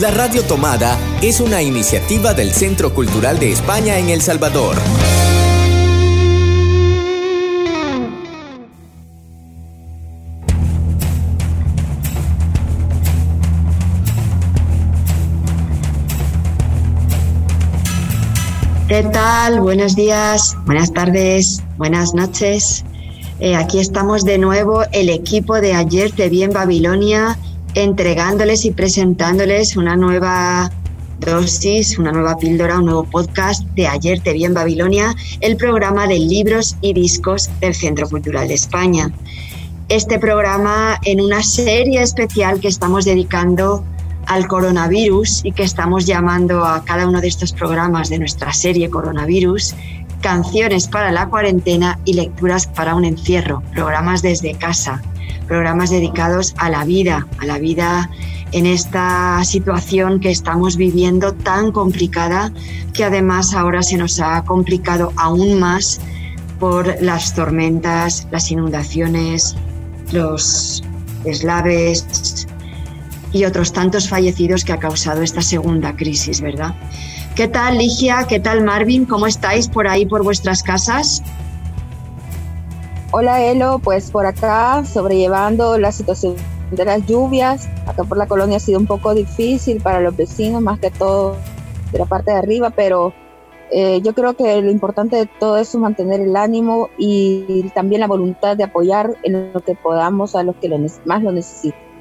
La Radio Tomada es una iniciativa del Centro Cultural de España en El Salvador. ¿Qué tal? Buenos días, buenas tardes, buenas noches. Eh, aquí estamos de nuevo, el equipo de ayer te vi en Babilonia, entregándoles y presentándoles una nueva dosis, una nueva píldora, un nuevo podcast de Ayer te vi en Babilonia, el programa de libros y discos del Centro Cultural de España. Este programa en una serie especial que estamos dedicando al coronavirus y que estamos llamando a cada uno de estos programas de nuestra serie Coronavirus canciones para la cuarentena y lecturas para un encierro, programas desde casa, programas dedicados a la vida, a la vida en esta situación que estamos viviendo tan complicada que además ahora se nos ha complicado aún más por las tormentas, las inundaciones, los eslaves, y otros tantos fallecidos que ha causado esta segunda crisis, ¿verdad? ¿Qué tal, Ligia? ¿Qué tal, Marvin? ¿Cómo estáis por ahí, por vuestras casas? Hola, Elo. Pues por acá, sobrellevando la situación de las lluvias. Acá por la colonia ha sido un poco difícil para los vecinos, más que todo de la parte de arriba, pero eh, yo creo que lo importante de todo eso es mantener el ánimo y también la voluntad de apoyar en lo que podamos a los que más lo necesitan.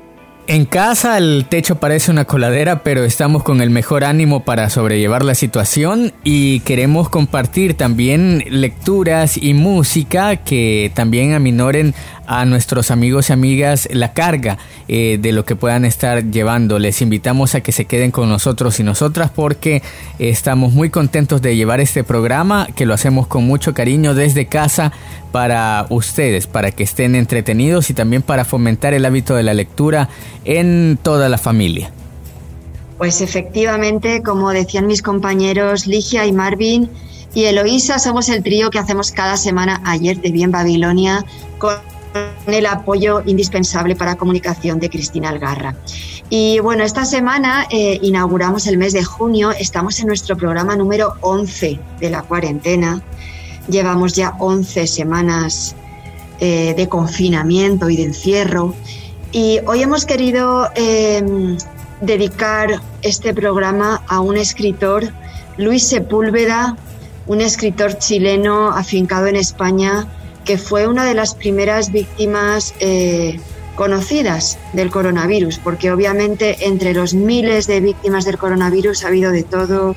En casa el techo parece una coladera, pero estamos con el mejor ánimo para sobrellevar la situación y queremos compartir también lecturas y música que también aminoren a nuestros amigos y amigas la carga eh, de lo que puedan estar llevando. Les invitamos a que se queden con nosotros y nosotras porque estamos muy contentos de llevar este programa que lo hacemos con mucho cariño desde casa para ustedes, para que estén entretenidos y también para fomentar el hábito de la lectura en toda la familia. Pues efectivamente, como decían mis compañeros Ligia y Marvin, y Eloísa somos el trío que hacemos cada semana ayer de Bien Babilonia con el apoyo indispensable para comunicación de Cristina Algarra. Y bueno, esta semana eh, inauguramos el mes de junio, estamos en nuestro programa número 11 de la cuarentena, llevamos ya 11 semanas eh, de confinamiento y de encierro y hoy hemos querido em, dedicar este programa a un escritor, Luis Sepúlveda, un escritor chileno afincado en España que fue una de las primeras víctimas eh, conocidas del coronavirus, porque obviamente entre los miles de víctimas del coronavirus ha habido de todo,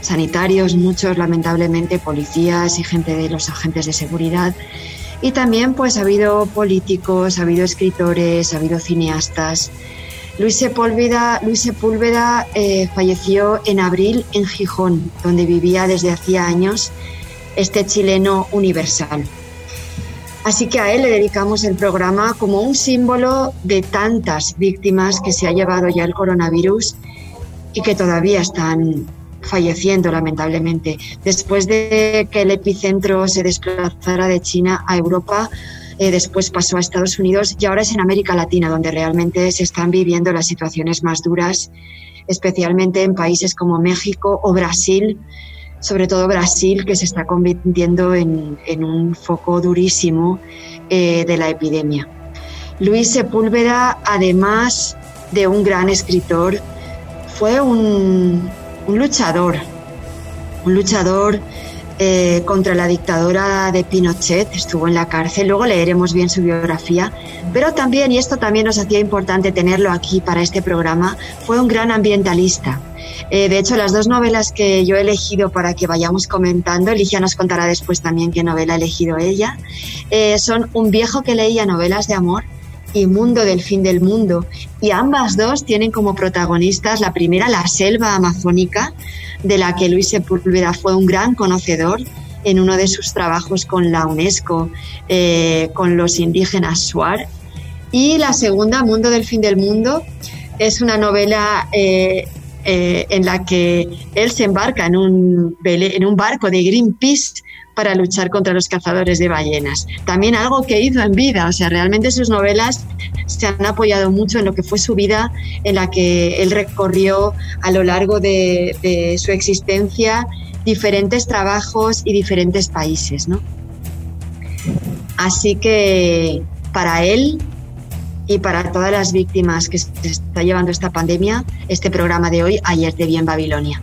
sanitarios, muchos lamentablemente policías y gente de los agentes de seguridad. Y también pues ha habido políticos, ha habido escritores, ha habido cineastas. Luis Sepúlveda, Luis Sepúlveda eh, falleció en abril en Gijón, donde vivía desde hacía años este chileno universal. Así que a él le dedicamos el programa como un símbolo de tantas víctimas que se ha llevado ya el coronavirus y que todavía están falleciendo lamentablemente. Después de que el epicentro se desplazara de China a Europa, eh, después pasó a Estados Unidos y ahora es en América Latina donde realmente se están viviendo las situaciones más duras, especialmente en países como México o Brasil, sobre todo Brasil, que se está convirtiendo en, un foco durísimo eh, de la epidemia. Luis Sepúlveda, además de un gran escritor, fue un, luchador, un luchador eh, contra la dictadura de Pinochet, estuvo en la cárcel, luego leeremos bien su biografía, pero también, y esto también nos hacía importante tenerlo aquí para este programa, fue un gran ambientalista. Eh, de hecho, las dos novelas que yo he elegido para que vayamos comentando, Ligia nos contará después también qué novela ha elegido ella, eh, son Un viejo que leía novelas de amor y Mundo del fin del mundo. Y ambas dos tienen como protagonistas la primera, la selva amazónica, de la que Luis Sepúlveda fue un gran conocedor en uno de sus trabajos con la UNESCO, eh, con los indígenas Shuar. Y la segunda, Mundo del fin del mundo, es una novela eh, en la que él se embarca en un, en un barco de Greenpeace para luchar contra los cazadores de ballenas. También algo que hizo en vida, o sea, realmente sus novelas se han apoyado mucho en lo que fue su vida, en la que él recorrió a lo largo de, su existencia diferentes trabajos y diferentes países, ¿no? Así que para él y para todas las víctimas que se está llevando esta pandemia, este programa de hoy, Ayer te vi en Babilonia.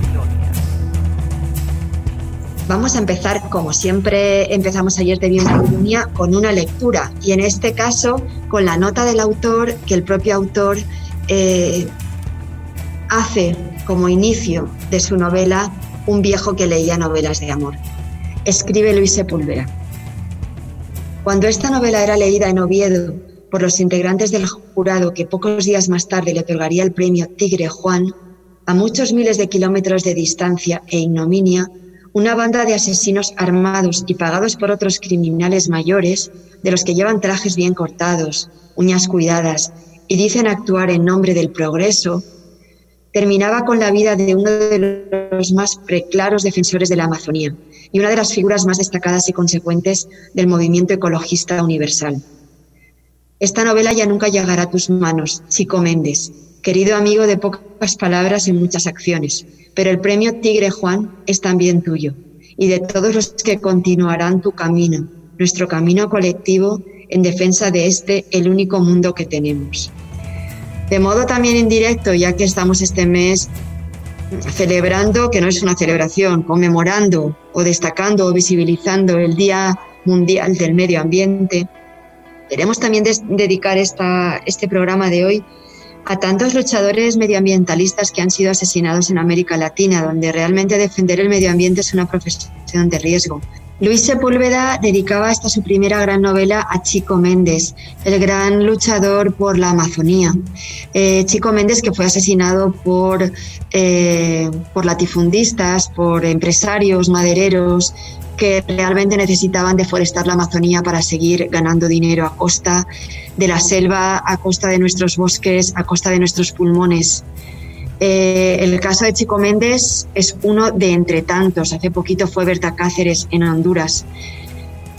Vamos a empezar, como siempre empezamos ayer en Babilonia, con una lectura y en este caso con la nota del autor que el propio autor eh, hace como inicio de su novela Un viejo que leía novelas de amor. Escribe Luis Sepúlveda. Cuando esta novela era leída en Oviedo por los integrantes del jurado que pocos días más tarde le otorgaría el premio Tigre Juan, a muchos miles de kilómetros de distancia e ignominia, una banda de asesinos armados y pagados por otros criminales mayores, de los que llevan trajes bien cortados, uñas cuidadas y dicen actuar en nombre del progreso, terminaba con la vida de uno de los más preclaros defensores de la Amazonía y una de las figuras más destacadas y consecuentes del movimiento ecologista universal. Esta novela ya nunca llegará a tus manos, Chico Méndez, querido amigo de pocas palabras y muchas acciones, pero el premio Tigre Juan es también tuyo y de todos los que continuarán tu camino, nuestro camino colectivo en defensa de este, el único mundo que tenemos. De modo también indirecto, ya que estamos este mes celebrando, que no es una celebración, conmemorando o destacando o visibilizando el Día Mundial del Medio Ambiente, Queremos también dedicar esta, este programa de hoy a tantos luchadores medioambientalistas que han sido asesinados en América Latina, donde realmente defender el medio ambiente es una profesión de riesgo. Luis Sepúlveda dedicaba esta su primera gran novela a Chico Méndez, el gran luchador por la Amazonía. Eh, Chico Méndez que fue asesinado por, eh, por latifundistas, por empresarios, madereros, que realmente necesitaban deforestar la Amazonía para seguir ganando dinero a costa de la selva, a costa de nuestros bosques, a costa de nuestros pulmones. Eh, el caso de Chico Méndez es uno de entre tantos. Hace poquito fue Berta Cáceres en Honduras.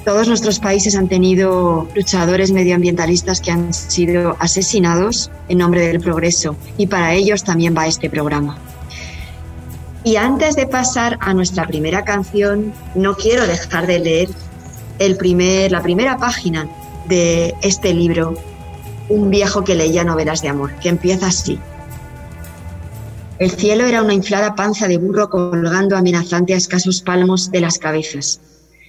Todos nuestros países han tenido luchadores medioambientalistas que han sido asesinados en nombre del progreso y para ellos también va este programa. Y antes de pasar a nuestra primera canción, no quiero dejar de leer el primer, la primera página de este libro, Un viejo que leía novelas de amor, que empieza así. El cielo era una inflada panza de burro colgando amenazante a escasos palmos de las cabezas.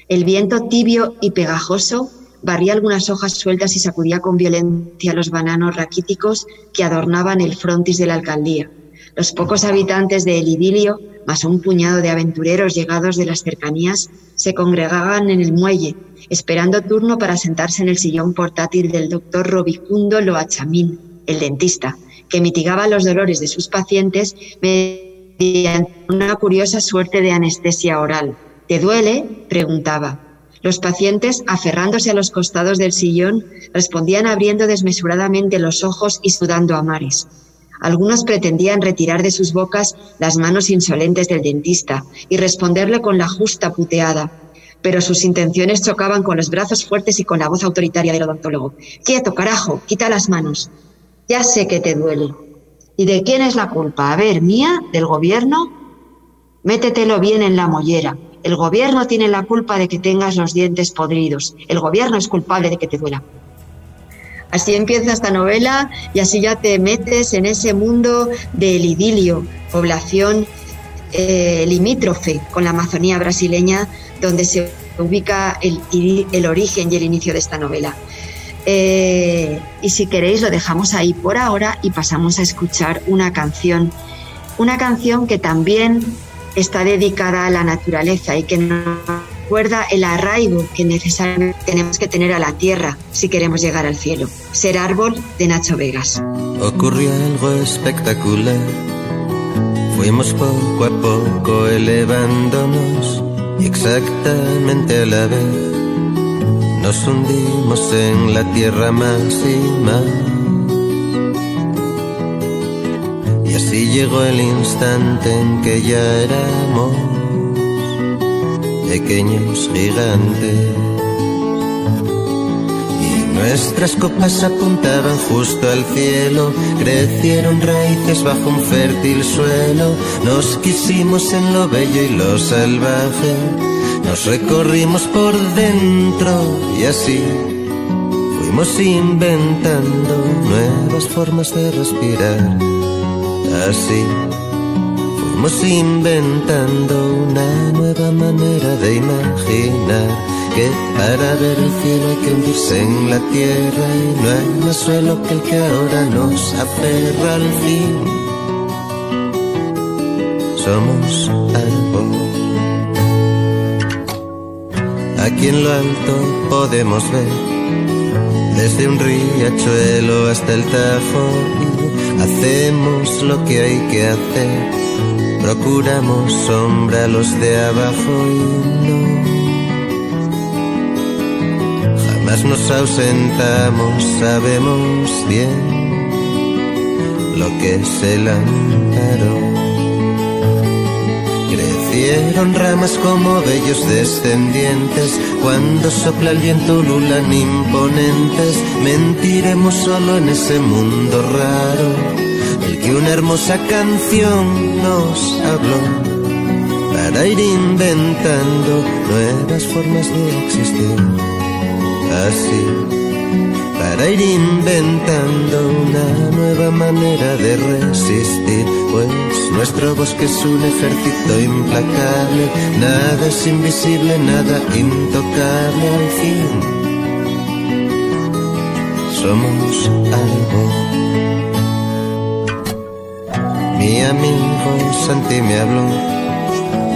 El viento tibio y pegajoso barría algunas hojas sueltas y sacudía con violencia los bananos raquíticos que adornaban el frontis de la alcaldía. Los pocos habitantes de El Idilio, más un puñado de aventureros llegados de las cercanías, se congregaban en el muelle, esperando turno para sentarse en el sillón portátil del doctor Robicundo Loachamín, el dentista, que mitigaba los dolores de sus pacientes mediante una curiosa suerte de anestesia oral. ¿Te duele? preguntaba. Los pacientes, aferrándose a los costados del sillón, respondían abriendo desmesuradamente los ojos y sudando a mares. Algunos pretendían retirar de sus bocas las manos insolentes del dentista y responderle con la justa puteada, pero sus intenciones chocaban con los brazos fuertes y con la voz autoritaria del odontólogo. Quieto, carajo, quita las manos. Ya sé que te duele. ¿Y de quién es la culpa? A ver, mía, del gobierno. Métetelo bien en la mollera. El gobierno tiene la culpa de que tengas los dientes podridos. El gobierno es culpable de que te duela. Así empieza esta novela y así ya te metes en ese mundo del idilio, población eh, limítrofe con la Amazonía brasileña, donde se ubica el, origen y el inicio de esta novela. Eh, y si queréis lo dejamos ahí por ahora y pasamos a escuchar una canción, una canción que también está dedicada a la naturaleza y que nos recuerda el arraigo que necesariamente tenemos que tener a la tierra si queremos llegar al cielo. Ser árbol de Nacho Vegas. Ocurrió algo espectacular. Fuimos poco a poco elevándonos exactamente a la vez. Nos hundimos en la tierra más y más Y así llegó el instante en que ya éramos pequeños gigantes. Y nuestras copas apuntaban justo al cielo, crecieron raíces bajo un fértil suelo, nos quisimos en lo bello y lo salvaje, nos recorrimos por dentro y así fuimos inventando nuevas formas de respirar Así fuimos inventando una nueva manera de imaginar que para ver el cielo hay que hundirse en la tierra y no hay más suelo que el que ahora nos aferra al fin. Somos algo. Aquí en lo alto podemos ver desde un riachuelo hasta el Tajo Hacemos lo que hay que hacer, procuramos sombra los de abajo y no. Jamás nos ausentamos, sabemos bien lo que es el amparo. Crecieron ramas como bellos descendientes, cuando sopla el viento ululan imponentes, mentiremos solo en ese mundo raro, que una hermosa canción nos habló, para ir inventando nuevas formas de existir. Así para ir inventando una nueva manera de resistir, pues nuestro bosque es un ejército implacable, nada es invisible, nada intocable al fin. Somos algo. Mi amigo Santi me habló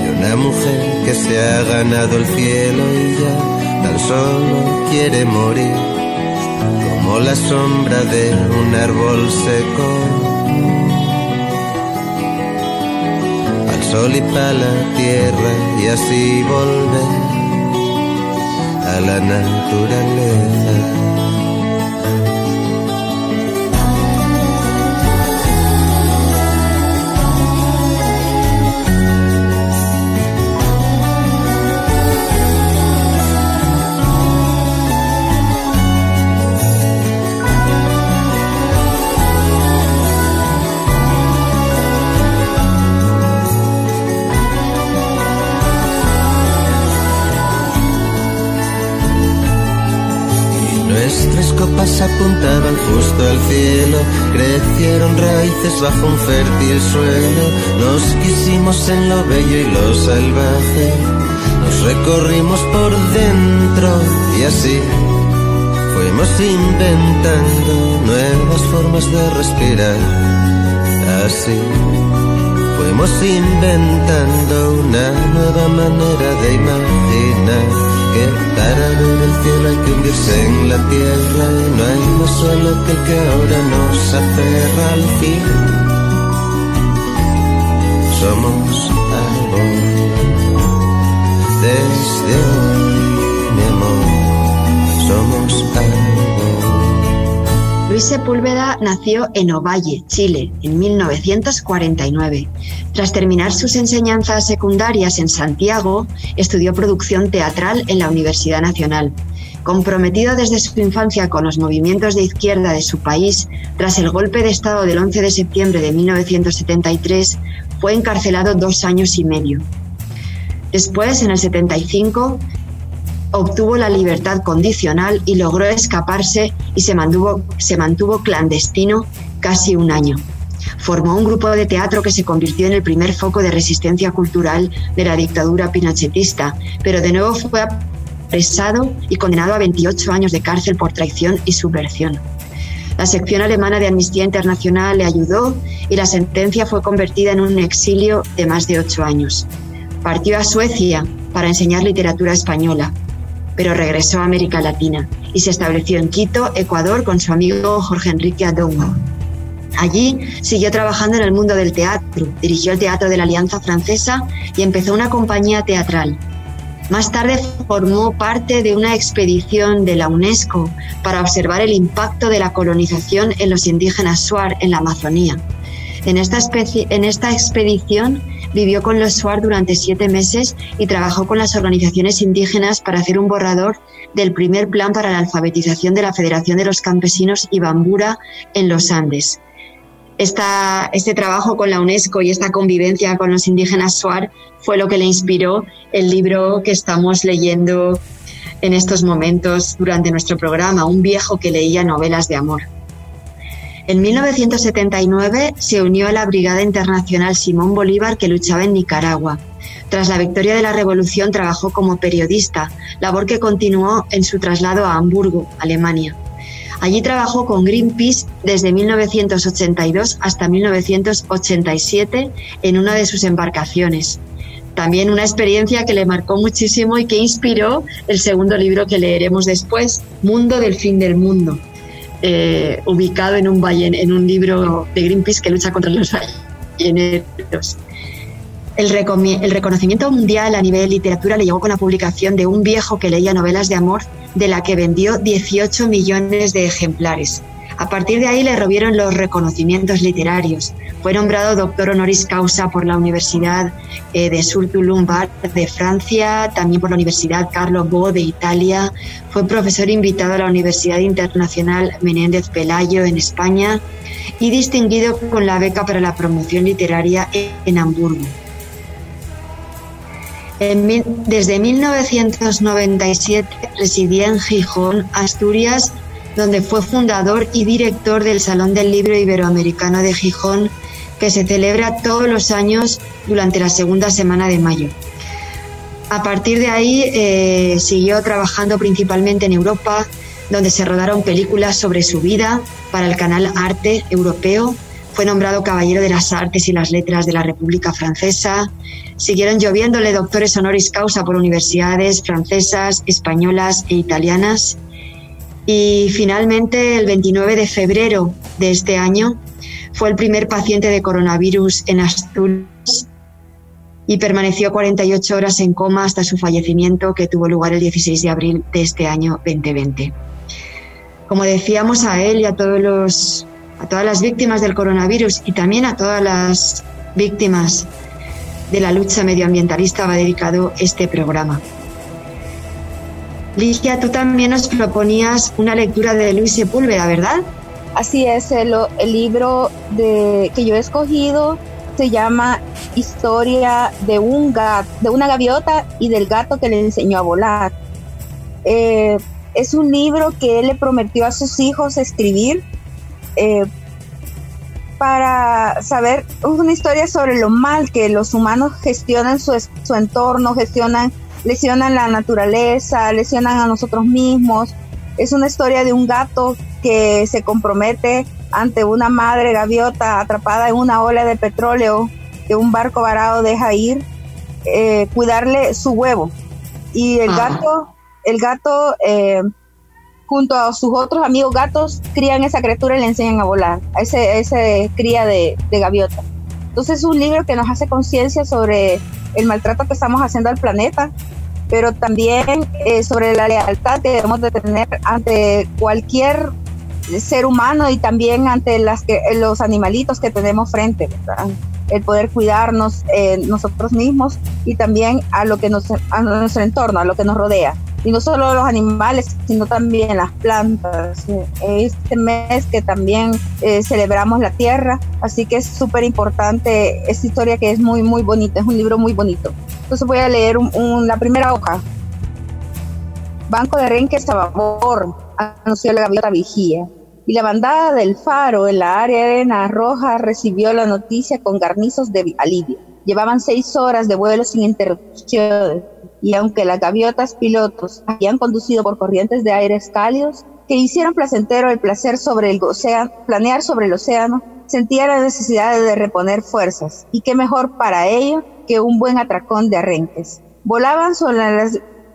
de una mujer que se ha ganado el cielo y ya tan solo quiere morir como la sombra de un árbol seco. Al sol y para la tierra y así volver a la naturaleza. Apuntaban justo al cielo, crecieron raíces bajo un fértil suelo, nos quisimos en lo bello y lo salvaje, nos recorrimos por dentro y así fuimos inventando nuevas formas de respirar, así fuimos inventando una nueva manera de imaginar para ver el cielo hay que hundirse en la tierra y no hay más suelo que que ahora nos aferra al fin. Somos algo desde hoy, mi amor, somos algo. Luis Sepúlveda nació en Ovalle, Chile, en 1949. Tras terminar sus enseñanzas secundarias en Santiago, estudió producción teatral en la Universidad Nacional. Comprometido desde su infancia con los movimientos de izquierda de su país, tras el golpe de Estado del 11 de septiembre de 1973, fue encarcelado dos años y medio. Después, en el 75, obtuvo la libertad condicional y logró escaparse y se mantuvo, se mantuvo clandestino casi un año. Formó un grupo de teatro que se convirtió en el primer foco de resistencia cultural de la dictadura pinochetista, pero de nuevo fue apresado y condenado a 28 años de cárcel por traición y subversión. La sección alemana de Amnistía Internacional le ayudó y la sentencia fue convertida en un exilio de más de ocho años. Partió a Suecia para enseñar literatura española, pero regresó a América Latina y se estableció en Quito, Ecuador, con su amigo Jorge Enrique Adongo. Allí siguió trabajando en el mundo del teatro, dirigió el Teatro de la Alianza Francesa y empezó una compañía teatral. Más tarde formó parte de una expedición de la UNESCO para observar el impacto de la colonización en los indígenas Shuar en la Amazonía. En esta, en esta expedición vivió con los Shuar durante siete meses y trabajó con las organizaciones indígenas para hacer un borrador del primer plan para la alfabetización de la Federación de los Campesinos Ibambura en los Andes este trabajo con la UNESCO y esta convivencia con los indígenas Suar fue lo que le inspiró el libro que estamos leyendo en estos momentos durante nuestro programa, Un viejo que leía novelas de amor. En 1979 se unió a la Brigada Internacional Simón Bolívar que luchaba en Nicaragua. Tras la victoria de la revolución trabajó como periodista, labor que continuó en su traslado a Hamburgo, Alemania. Allí trabajó con Greenpeace desde 1982 hasta 1987 en una de sus embarcaciones. También una experiencia que le marcó muchísimo y que inspiró el segundo libro que leeremos después, Mundo del fin del mundo, eh, ubicado en un, en un libro de Greenpeace que lucha contra los balleneros. El, reconocimiento mundial a nivel de literatura le llegó con la publicación de Un viejo que leía novelas de amor, de la que vendió 18 millones de ejemplares. A partir de ahí le robieron los reconocimientos literarios. Fue nombrado doctor honoris causa por la Universidad eh, de Surtulumbar de Francia, también por la Universidad Carlo Bo de Italia. Fue profesor invitado a la Universidad Internacional Menéndez Pelayo en España y distinguido con la beca para la promoción literaria en Hamburgo desde 1997 residía en Gijón, Asturias, donde fue fundador y director del Salón del Libro Iberoamericano de Gijón, que se celebra todos los años durante la segunda semana de mayo. A partir de ahí eh, siguió trabajando principalmente en Europa, donde se rodaron películas sobre su vida para el canal Arte Europeo. Fue nombrado Caballero de las Artes y las Letras de la República Francesa, Siguieron lloviéndole doctores honoris causa por universidades francesas, españolas e italianas. Y finalmente, el 29 de febrero de este año, fue el primer paciente de coronavirus en Asturias y permaneció 48 horas en coma hasta su fallecimiento, que tuvo lugar el 16 de abril de este año 2020. Como decíamos a él y a, todos los, a todas las víctimas del coronavirus y también a todas las víctimas de la lucha medioambientalista va dedicado este programa. Ligia, tú también nos proponías una lectura de Luis Sepúlveda, ¿verdad? Así es, el, libro de, que yo he escogido se llama Historia de, un de una gaviota y del gato que le enseñó a volar. Eh, es un libro que él le prometió a sus hijos escribir eh, para saber una historia sobre lo mal que los humanos gestionan su, su entorno, gestionan, lesionan la naturaleza, lesionan a nosotros mismos. Es una historia de un gato que se compromete ante una madre gaviota atrapada en una ola de petróleo que un barco varado deja ir, eh, cuidarle su huevo. Y el gato, el gato eh, junto a sus otros amigos gatos, crían esa criatura y le enseñan a volar, a ese, ese cría de, gaviota. Entonces es un libro que nos hace conciencia sobre el maltrato que estamos haciendo al planeta, pero también eh, sobre la lealtad que debemos de tener ante cualquier ser humano y también ante las que, los animalitos que tenemos frente, el poder cuidarnos eh, nosotros mismos y también a lo que nos a nuestro entorno, a lo que nos rodea y no solo los animales, sino también las plantas. Este mes que también eh, celebramos la tierra, así que es súper importante esta historia que es muy, muy bonita, es un libro muy bonito. Entonces voy a leer la primera hoja. Banco de Renque Sababor, anunció la gaviota vigía. Y la bandada del faro en la área de arena roja recibió la noticia con garnizos de alivio. Llevaban seis horas de vuelo sin interrupciones y aunque las gaviotas pilotos habían conducido por corrientes de aires cálidos, que hicieron placentero el placer sobre el océano, planear sobre el océano, sentía la necesidad de reponer fuerzas, y qué mejor para ello que un buen atracón de arrenques. Volaban sobre,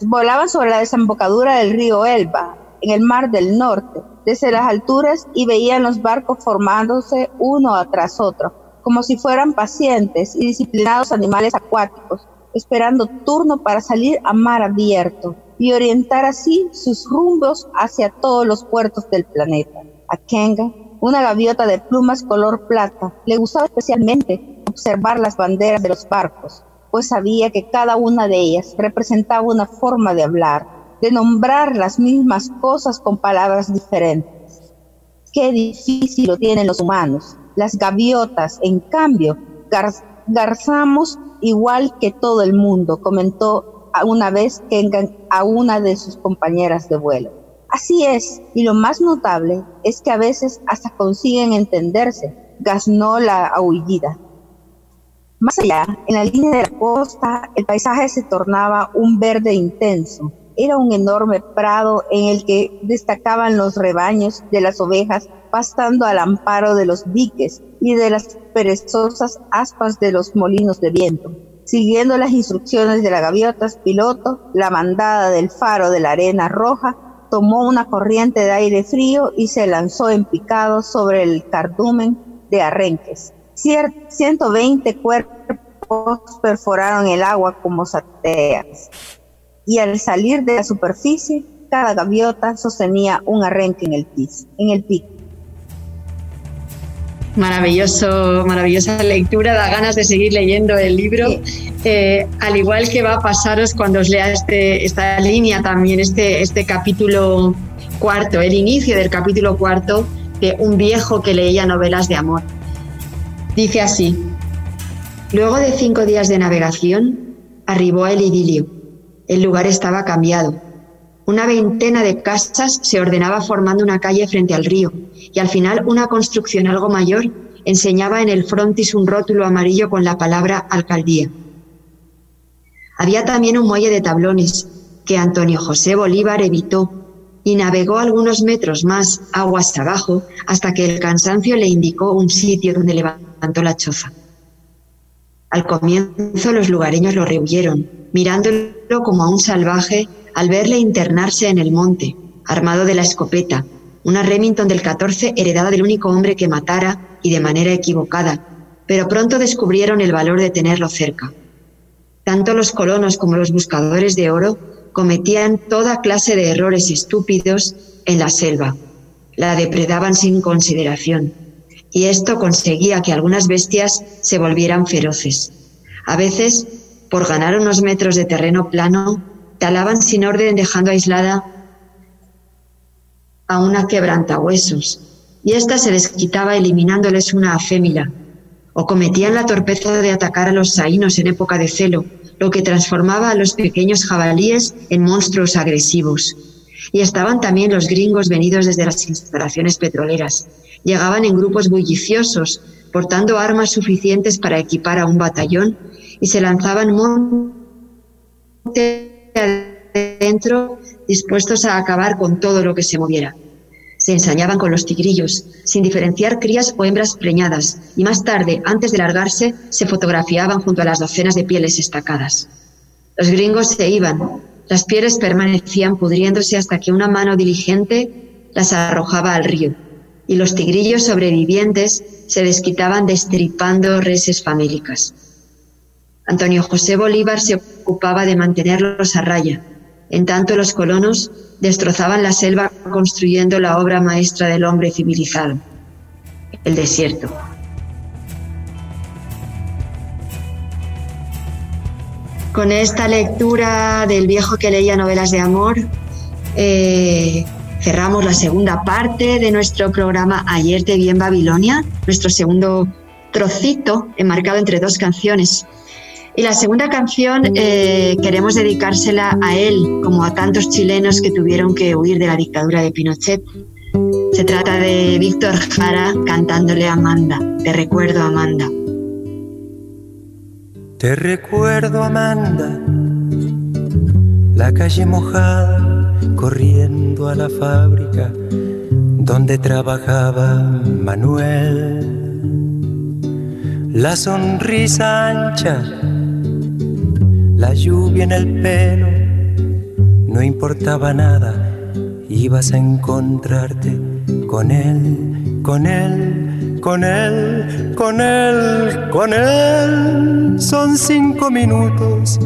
volaban sobre la desembocadura del río Elba, en el mar del norte, desde las alturas y veían los barcos formándose uno tras otro, como si fueran pacientes y disciplinados animales acuáticos, esperando turno para salir a mar abierto y orientar así sus rumbos hacia todos los puertos del planeta. A Kenga, una gaviota de plumas color plata, le gustaba especialmente observar las banderas de los barcos, pues sabía que cada una de ellas representaba una forma de hablar, de nombrar las mismas cosas con palabras diferentes. Qué difícil lo tienen los humanos. Las gaviotas, en cambio, garzamos igual que todo el mundo, comentó una vez Kengan a una de sus compañeras de vuelo. Así es, y lo más notable es que a veces hasta consiguen entenderse, gasnó la aullida. Más allá, en la línea de la costa, el paisaje se tornaba un verde intenso, era un enorme prado en el que destacaban los rebaños de las ovejas pastando al amparo de los diques y de las perezosas aspas de los molinos de viento. Siguiendo las instrucciones de la gaviotas piloto, la mandada del faro de la arena roja tomó una corriente de aire frío y se lanzó en picado sobre el cardumen de arrenques. 120 cuerpos perforaron el agua como sateas y al salir de la superficie, cada gaviota sostenía un arrenque en el piso, en el pico. Maravilloso, maravillosa lectura, da ganas de seguir leyendo el libro. Eh, al igual que va a pasaros cuando os lea este, esta línea también, este, este capítulo cuarto, el inicio del capítulo cuarto de Un viejo que leía novelas de amor. Dice así, luego de cinco días de navegación, arribó el idilio el lugar estaba cambiado. Una veintena de casas se ordenaba formando una calle frente al río y al final una construcción algo mayor enseñaba en el frontis un rótulo amarillo con la palabra alcaldía. Había también un muelle de tablones que Antonio José Bolívar evitó y navegó algunos metros más aguas abajo hasta que el cansancio le indicó un sitio donde levantó la choza. Al comienzo los lugareños lo rehuyeron, mirándolo como a un salvaje al verle internarse en el monte, armado de la escopeta, una Remington del 14 heredada del único hombre que matara y de manera equivocada, pero pronto descubrieron el valor de tenerlo cerca. Tanto los colonos como los buscadores de oro cometían toda clase de errores estúpidos en la selva. La depredaban sin consideración y esto conseguía que algunas bestias se volvieran feroces. A veces, por ganar unos metros de terreno plano, talaban sin orden dejando aislada a una quebrantahuesos, y ésta se desquitaba eliminándoles una afémila, o cometían la torpeza de atacar a los saínos en época de celo, lo que transformaba a los pequeños jabalíes en monstruos agresivos. Y estaban también los gringos venidos desde las instalaciones petroleras, Llegaban en grupos bulliciosos, portando armas suficientes para equipar a un batallón y se lanzaban monte adentro dispuestos a acabar con todo lo que se moviera. Se ensañaban con los tigrillos, sin diferenciar crías o hembras preñadas, y más tarde, antes de largarse, se fotografiaban junto a las docenas de pieles estacadas. Los gringos se iban, las pieles permanecían pudriéndose hasta que una mano diligente las arrojaba al río y los tigrillos sobrevivientes se desquitaban destripando reses famélicas. Antonio José Bolívar se ocupaba de mantenerlos a raya. En tanto los colonos destrozaban la selva construyendo la obra maestra del hombre civilizado, el desierto. Con esta lectura del viejo que leía novelas de amor, eh, cerramos la segunda parte de nuestro programa Ayer te vi en Babilonia, nuestro segundo trocito enmarcado entre dos canciones. Y la segunda canción eh, queremos dedicársela a él, como a tantos chilenos que tuvieron que huir de la dictadura de Pinochet. Se trata de Víctor Jara cantándole a Amanda. Te recuerdo, Amanda. Te recuerdo, Amanda, la calle mojada corriendo a la fábrica donde trabajaba Manuel. La sonrisa ancha, la lluvia en el pelo, no importaba nada, ibas a encontrarte con él, con él, con él, con él, con él. Son cinco minutos,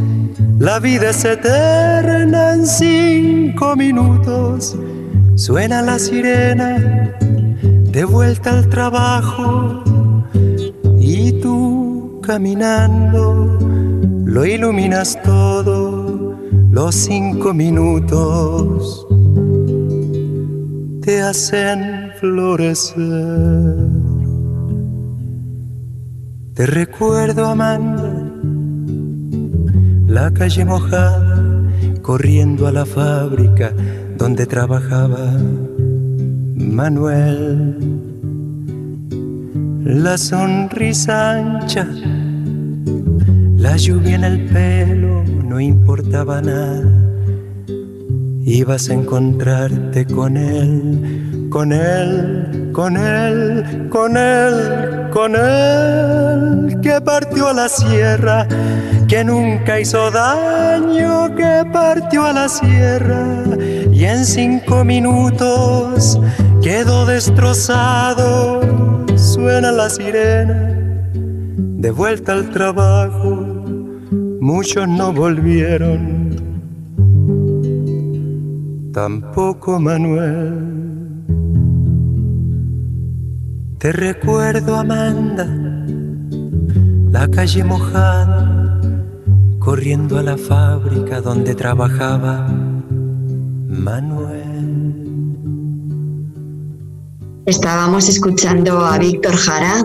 la vida es eterna en cinco minutos. Suena la sirena, de vuelta al trabajo, y tú caminando lo iluminas todo, los cinco minutos te hacen florecer. Te recuerdo, Amanda, la calle mojada, corriendo a la fábrica donde trabajaba Manuel. La sonrisa ancha, la lluvia en el pelo, no importaba nada. Ibas a encontrarte con él, con él, con él, con él, con él, que partió a la sierra, que nunca hizo daño, que partió a la sierra. Y en cinco minutos quedó destrozado, suena la sirena, de vuelta al trabajo, muchos no volvieron tampoco Manuel. Te recuerdo, Amanda, la calle mojada, corriendo a la fábrica donde trabajaba Manuel. Estábamos escuchando a Víctor Jara,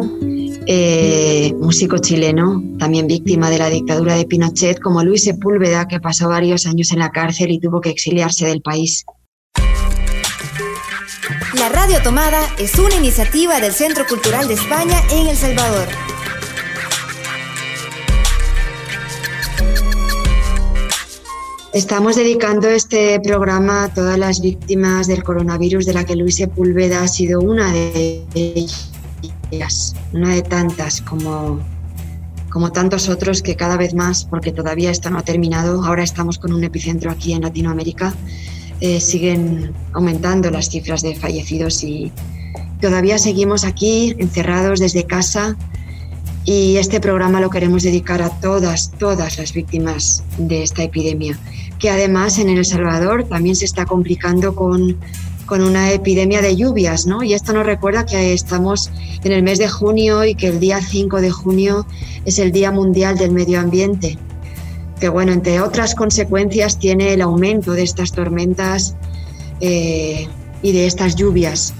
eh, músico chileno, también víctima de la dictadura de Pinochet, como Luis Sepúlveda, que pasó varios años en la cárcel y tuvo que exiliarse del país. La Radio Tomada es una iniciativa del Centro Cultural de España en El Salvador. Estamos dedicando este programa a todas las víctimas del coronavirus, de la que Luis Sepúlveda ha sido una de ellas una de tantas como, como tantos otros que cada vez más, porque todavía esto no ha terminado, ahora estamos con un epicentro aquí en Latinoamérica, eh, siguen aumentando las cifras de fallecidos y todavía seguimos aquí encerrados desde casa. Y este programa lo queremos dedicar a todas, todas las víctimas de esta epidemia, que además en El Salvador también se está complicando con con una epidemia de lluvias, ¿no? Y esto nos recuerda que estamos en el mes de junio y que el día 5 de junio es el Día Mundial del Medio Ambiente. Que bueno, entre otras consecuencias tiene el aumento de estas tormentas eh, y de estas lluvias,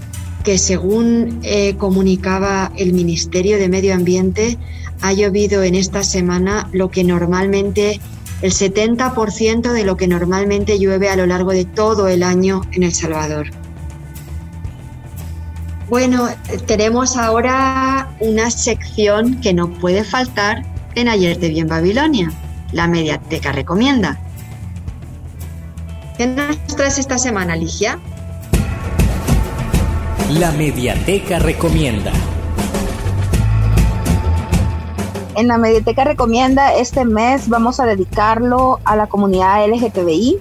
que según eh, comunicaba el Ministerio de Medio Ambiente, ha llovido en esta semana lo que normalmente el 70% de lo que normalmente llueve a lo largo de todo el año en El Salvador. Bueno, tenemos ahora una sección que no puede faltar en Ayer te vi en Babilonia, la Mediateca Recomienda. ¿Qué nos traes esta semana, Ligia? La Mediateca Recomienda. En la Mediateca Recomienda este mes vamos a dedicarlo a la comunidad LGTBI,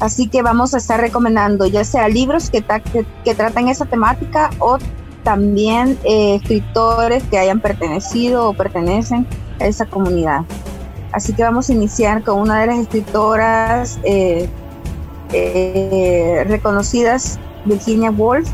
Así que vamos a estar recomendando ya sea libros que, que, tratan esa temática o también eh, escritores que hayan pertenecido o pertenecen a esa comunidad. Así que vamos a iniciar con una de las escritoras eh, eh, reconocidas, Virginia Woolf,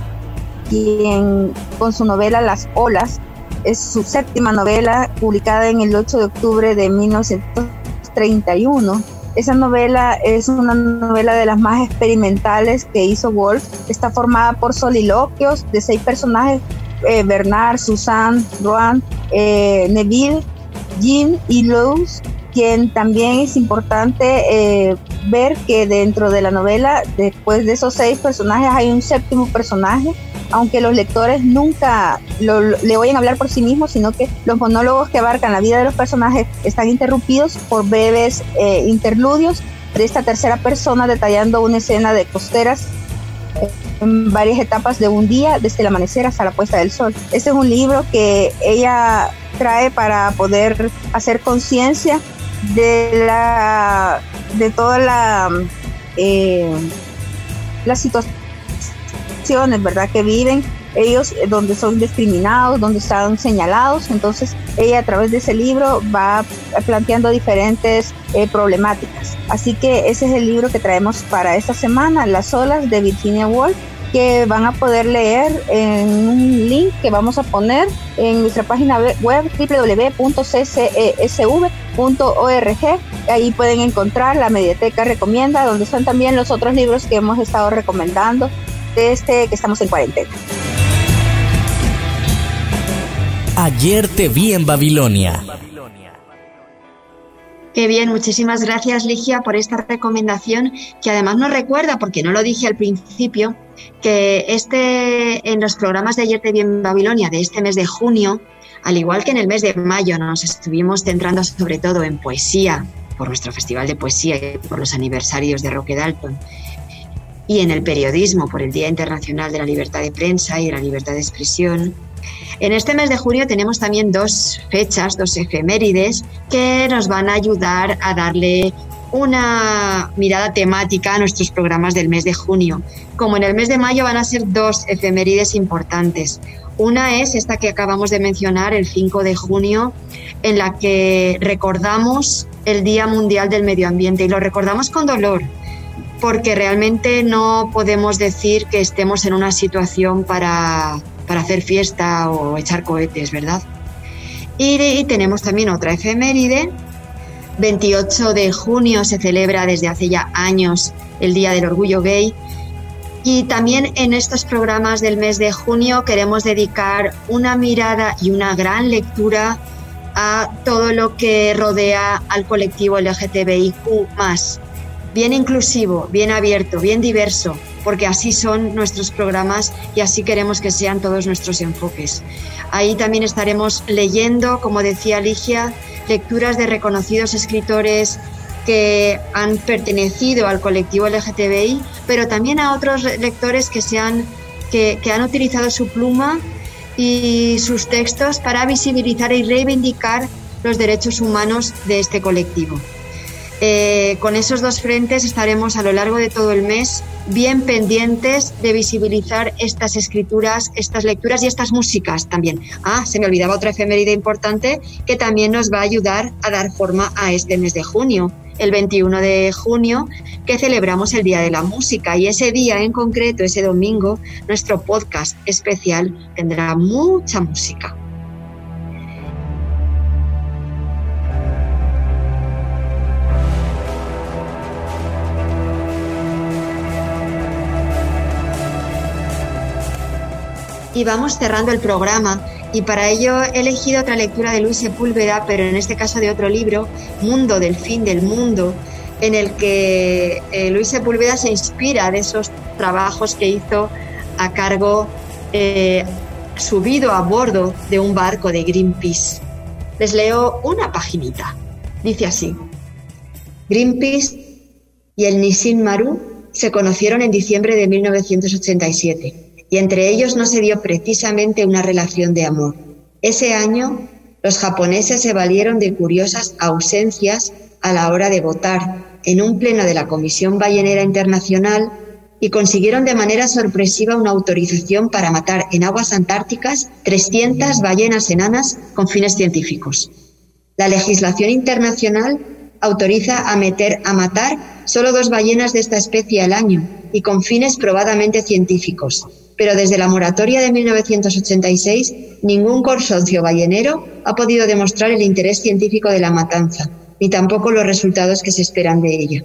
quien con su novela Las Olas, es su séptima novela publicada en el 8 de octubre de 1931 esa novela es una novela de las más experimentales que hizo Wolf. Está formada por soliloquios de seis personajes, eh, Bernard, Susan, Roan, eh, Neville, Jean y Luz, quien también es importante eh, ver que dentro de la novela, después de esos seis personajes, hay un séptimo personaje aunque los lectores nunca le oyen hablar por sí mismos, sino que los monólogos que abarcan la vida de los personajes están interrumpidos por breves eh, interludios de esta tercera persona detallando una escena de costeras en varias etapas de un día, desde el amanecer hasta la puesta del sol. Este es un libro que ella trae para poder hacer conciencia de la de toda la eh, las situaciones verdad que viven ellos eh, donde son discriminados, donde están señalados. Entonces ella a través de ese libro va planteando diferentes eh, problemáticas. Así que ese es el libro que traemos para esta semana, Las olas de Virginia Woolf que van a poder leer en un link que vamos a poner en nuestra página web www.ccesv.org. Ahí pueden encontrar la Mediateca Recomienda, donde están también los otros libros que hemos estado recomendando desde que estamos en cuarentena. Ayer te vi en Babilonia. Qué bien, muchísimas gracias Ligia por esta recomendación que además nos recuerda, porque no lo dije al principio, que este en los programas de Ayer te vi en Babilonia de este mes de junio, al igual que en el mes de mayo nos estuvimos centrando sobre todo en poesía, por nuestro festival de poesía y por los aniversarios de Roque Dalton, y en el periodismo por el Día Internacional de la Libertad de Prensa y de la Libertad de Expresión, en este mes de junio tenemos también dos fechas, dos efemérides que nos van a ayudar a darle una mirada temática a nuestros programas del mes de junio. Como en el mes de mayo van a ser dos efemérides importantes. Una es esta que acabamos de mencionar, el 5 de junio, en la que recordamos el Día Mundial del Medio Ambiente y lo recordamos con dolor, porque realmente no podemos decir que estemos en una situación para para hacer fiesta o echar cohetes, ¿verdad? Y, tenemos también otra efeméride. 28 de junio se celebra desde hace ya años el Día del Orgullo Gay. Y también en estos programas del mes de junio queremos dedicar una mirada y una gran lectura a todo lo que rodea al colectivo LGTBIQ, bien inclusivo, bien abierto, bien diverso, porque así son nuestros programas y así queremos que sean todos nuestros enfoques. Ahí también estaremos leyendo, como decía Ligia, lecturas de reconocidos escritores que han pertenecido al colectivo LGTBI, pero también a otros lectores que, se han, que, han utilizado su pluma y sus textos para visibilizar y reivindicar los derechos humanos de este colectivo. Eh, con esos dos frentes estaremos a lo largo de todo el mes bien pendientes de visibilizar estas escrituras, estas lecturas y estas músicas también. Ah, se me olvidaba otra efeméride importante que también nos va a ayudar a dar forma a este mes de junio, el 21 de junio, que celebramos el Día de la Música y ese día en concreto, ese domingo, nuestro podcast especial tendrá mucha música. Y vamos cerrando el programa. Y para ello he elegido otra lectura de Luis Sepúlveda, pero en este caso de otro libro, Mundo del fin del mundo, en el que eh, Luis Sepúlveda se inspira de esos trabajos que hizo a cargo, eh, subido a bordo de un barco de Greenpeace. Les leo una paginita. Dice así. Greenpeace y el Nissin Maru se conocieron en diciembre de 1987 y entre ellos no se dio precisamente una relación de amor. Ese año, los japoneses se valieron de curiosas ausencias a la hora de votar en un pleno de la Comisión Ballenera Internacional y consiguieron de manera sorpresiva una autorización para matar en aguas antárticas 300 ballenas enanas con fines científicos. La legislación internacional autoriza a meter a matar solo dos ballenas de esta especie al año y con fines probadamente científicos, pero desde la moratoria de 1986 ningún consorcio ballenero ha podido demostrar el interés científico de la matanza, ni tampoco los resultados que se esperan de ella.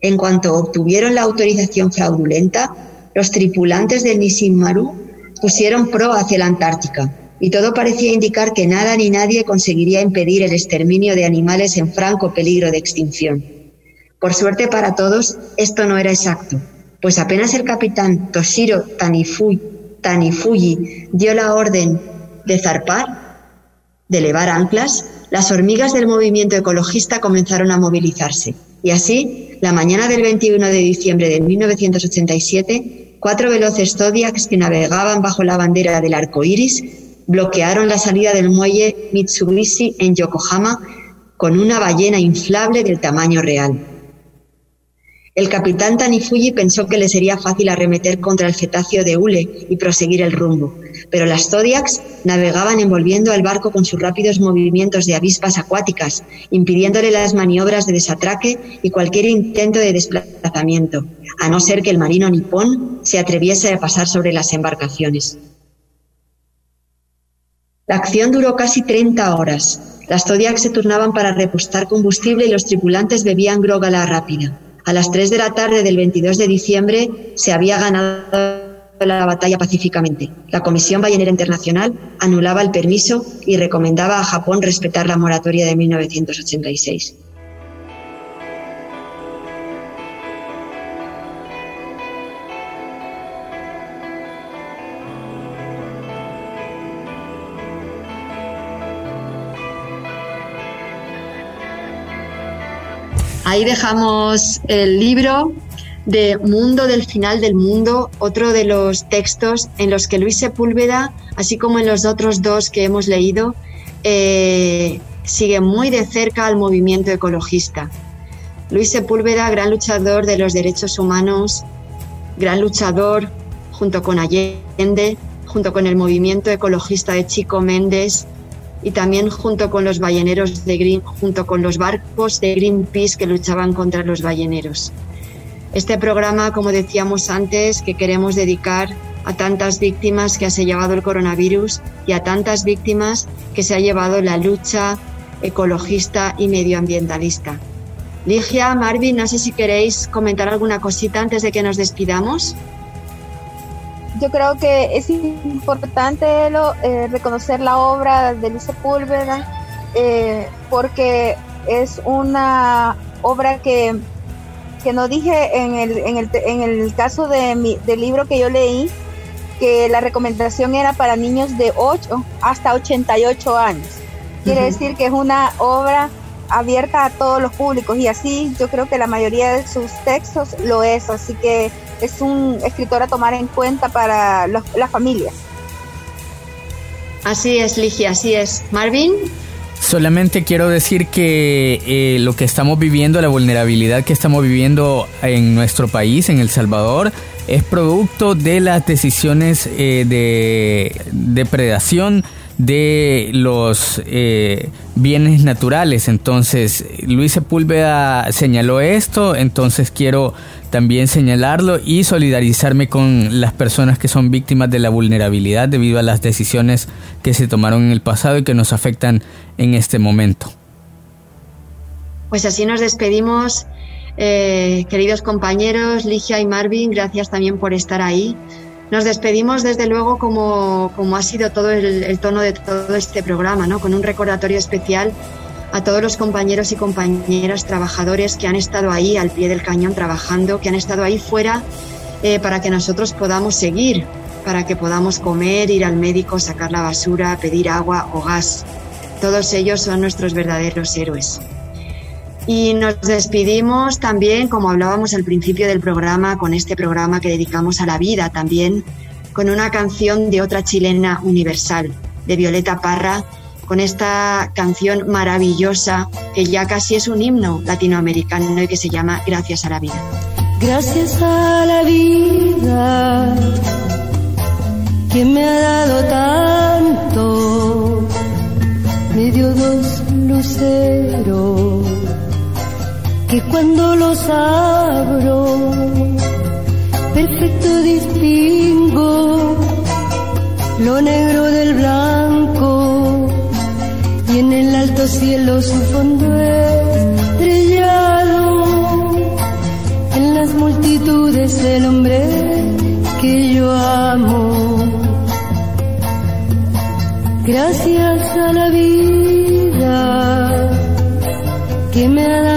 En cuanto obtuvieron la autorización fraudulenta, los tripulantes del Nissin Maru pusieron pro hacia la Antártica, y todo parecía indicar que nada ni nadie conseguiría impedir el exterminio de animales en franco peligro de extinción. Por suerte para todos, esto no era exacto pues apenas el capitán Toshiro Tanifuyi dio la orden de zarpar, de elevar anclas, las hormigas del movimiento ecologista comenzaron a movilizarse. Y así, la mañana del 21 de diciembre de 1987, cuatro veloces Zodiacs que navegaban bajo la bandera del arco iris bloquearon la salida del muelle Mitsubishi en Yokohama con una ballena inflable del tamaño real. El capitán Tanifuji pensó que le sería fácil arremeter contra el cetáceo de hule y proseguir el rumbo, pero las Zodiacs navegaban envolviendo al barco con sus rápidos movimientos de avispas acuáticas, impidiéndole las maniobras de desatraque y cualquier intento de desplazamiento, a no ser que el marino nipón se atreviese a pasar sobre las embarcaciones. La acción duró casi 30 horas. Las Zodiacs se turnaban para repostar combustible y los tripulantes bebían grog a la rápida. A las 3 de la tarde del 22 de diciembre se había ganado la batalla pacíficamente. La Comisión Ballenera Internacional anulaba el permiso y recomendaba a Japón respetar la moratoria de 1986. Ahí dejamos el libro de Mundo del Final del Mundo, otro de los textos en los que Luis Sepúlveda, así como en los otros dos que hemos leído, eh, sigue muy de cerca al movimiento ecologista. Luis Sepúlveda, gran luchador de los derechos humanos, gran luchador junto con Allende, junto con el movimiento ecologista de Chico Méndez, y también junto con los balleneros de Green, junto con los barcos de Greenpeace que luchaban contra los balleneros. Este programa, como decíamos antes, que queremos dedicar a tantas víctimas que se ha llevado el coronavirus y a tantas víctimas que se ha llevado la lucha ecologista y medioambientalista. Ligia, Marvin, no sé si queréis comentar alguna cosita antes de que nos despidamos yo creo que es importante eh, reconocer la obra de Luis Sepúlveda eh, porque es una obra que, que no dije en el, en el, en el caso de mi, del libro que yo leí, que la recomendación era para niños de 8 hasta 88 años. Quiere decir que es una obra abierta a todos los públicos y así yo creo que la mayoría de sus textos lo es, así que es un escritor a tomar en cuenta para las familias. Así es, Ligia, así es. Marvin. Solamente quiero decir que eh, lo que estamos viviendo, la vulnerabilidad que estamos viviendo en nuestro país, en El Salvador, es producto de las decisiones eh, de depredación de los eh, bienes naturales. Entonces, Luis Sepúlveda señaló esto, entonces quiero también señalarlo y solidarizarme con las personas que son víctimas de la vulnerabilidad debido a las decisiones que se tomaron en el pasado y que nos afectan en este momento. Pues así nos despedimos, eh, queridos compañeros, Ligia y Marvin, gracias también por estar ahí. Nos despedimos desde luego como, como ha sido todo el, tono de todo este programa, ¿no? con un recordatorio especial a todos los compañeros y compañeras trabajadores que han estado ahí al pie del cañón trabajando, que han estado ahí fuera eh, para que nosotros podamos seguir, para que podamos comer, ir al médico, sacar la basura, pedir agua o gas. Todos ellos son nuestros verdaderos héroes. Y nos despedimos también, como hablábamos al principio del programa, con este programa que dedicamos a la vida también, con una canción de otra chilena universal, de Violeta Parra, con esta canción maravillosa que ya casi es un himno latinoamericano y que se llama Gracias a la vida. Gracias a la vida que me ha dado tanto, me dio dos luceros que cuando los abro, perfecto distingo lo negro del blanco y en el alto cielo su fondo estrellado, en las multitudes el hombre que yo amo. Gracias a la vida que me ha dado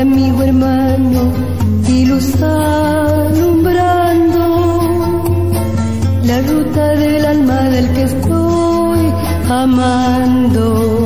amigo, hermano, y luz alumbrando la ruta del alma del que estoy amando.